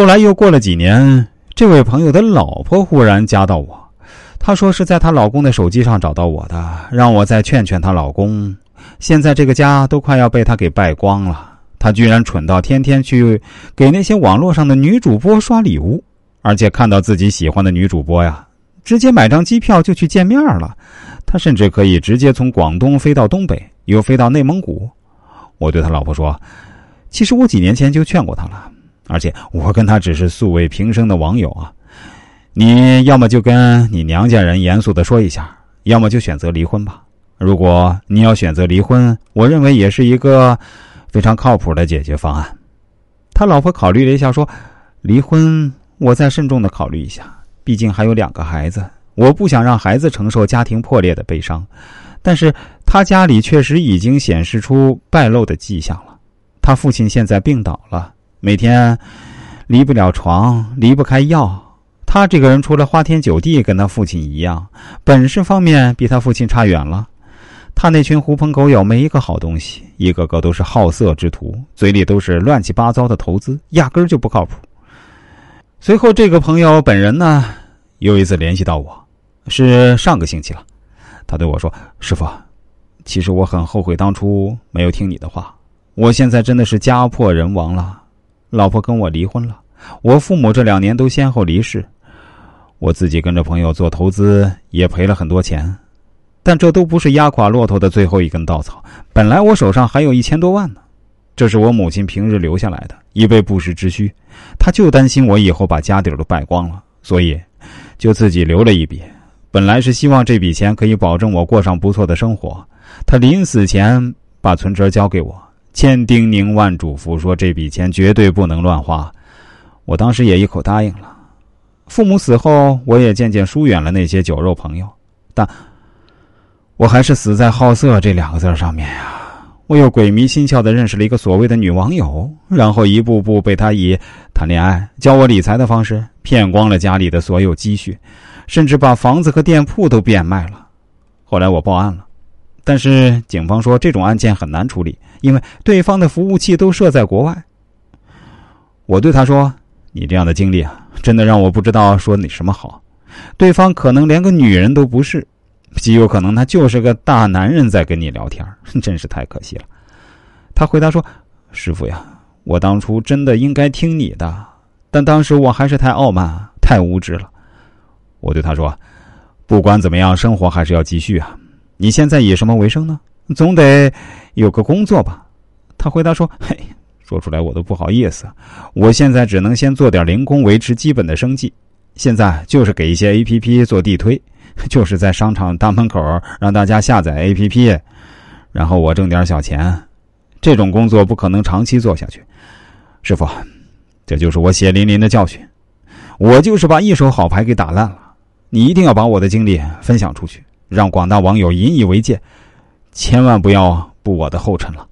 后来又过了几年，这位朋友的老婆忽然加到我，她说是在她老公的手机上找到我的，让我再劝劝她老公。现在这个家都快要被她给败光了，她居然蠢到天天去给那些网络上的女主播刷礼物，而且看到自己喜欢的女主播呀，直接买张机票就去见面了。她甚至可以直接从广东飞到东北，又飞到内蒙古。我对他老婆说：“其实我几年前就劝过他了，而且我跟他只是素未平生的网友啊。你要么就跟你娘家人严肃的说一下，要么就选择离婚吧。如果你要选择离婚，我认为也是一个非常靠谱的解决方案。”他老婆考虑了一下，说：“离婚，我再慎重的考虑一下。毕竟还有两个孩子，我不想让孩子承受家庭破裂的悲伤。”但是他家里确实已经显示出败露的迹象了。他父亲现在病倒了，每天离不了床，离不开药。他这个人除了花天酒地，跟他父亲一样，本事方面比他父亲差远了。他那群狐朋狗友没一个好东西，一个个都是好色之徒，嘴里都是乱七八糟的投资，压根儿就不靠谱。随后，这个朋友本人呢，又一次联系到我，是上个星期了。他对我说：“师傅，其实我很后悔当初没有听你的话。我现在真的是家破人亡了，老婆跟我离婚了，我父母这两年都先后离世，我自己跟着朋友做投资也赔了很多钱，但这都不是压垮骆驼的最后一根稻草。本来我手上还有一千多万呢，这是我母亲平日留下来的，以备不时之需。她就担心我以后把家底都败光了，所以就自己留了一笔。”本来是希望这笔钱可以保证我过上不错的生活，他临死前把存折交给我，千叮咛万嘱咐说这笔钱绝对不能乱花。我当时也一口答应了。父母死后，我也渐渐疏远了那些酒肉朋友，但我还是死在好色这两个字上面呀。我又鬼迷心窍的认识了一个所谓的女网友，然后一步步被她以谈恋爱、教我理财的方式骗光了家里的所有积蓄。甚至把房子和店铺都变卖了。后来我报案了，但是警方说这种案件很难处理，因为对方的服务器都设在国外。我对他说：“你这样的经历啊，真的让我不知道说你什么好。对方可能连个女人都不是，极有可能他就是个大男人在跟你聊天，真是太可惜了。”他回答说：“师傅呀，我当初真的应该听你的，但当时我还是太傲慢，太无知了。”我对他说：“不管怎么样，生活还是要继续啊。你现在以什么为生呢？总得有个工作吧？”他回答说：“嘿，说出来我都不好意思。我现在只能先做点零工，维持基本的生计。现在就是给一些 A P P 做地推，就是在商场大门口让大家下载 A P P，然后我挣点小钱。这种工作不可能长期做下去。师傅，这就是我血淋淋的教训。我就是把一手好牌给打烂了。”你一定要把我的经历分享出去，让广大网友引以为戒，千万不要步我的后尘了。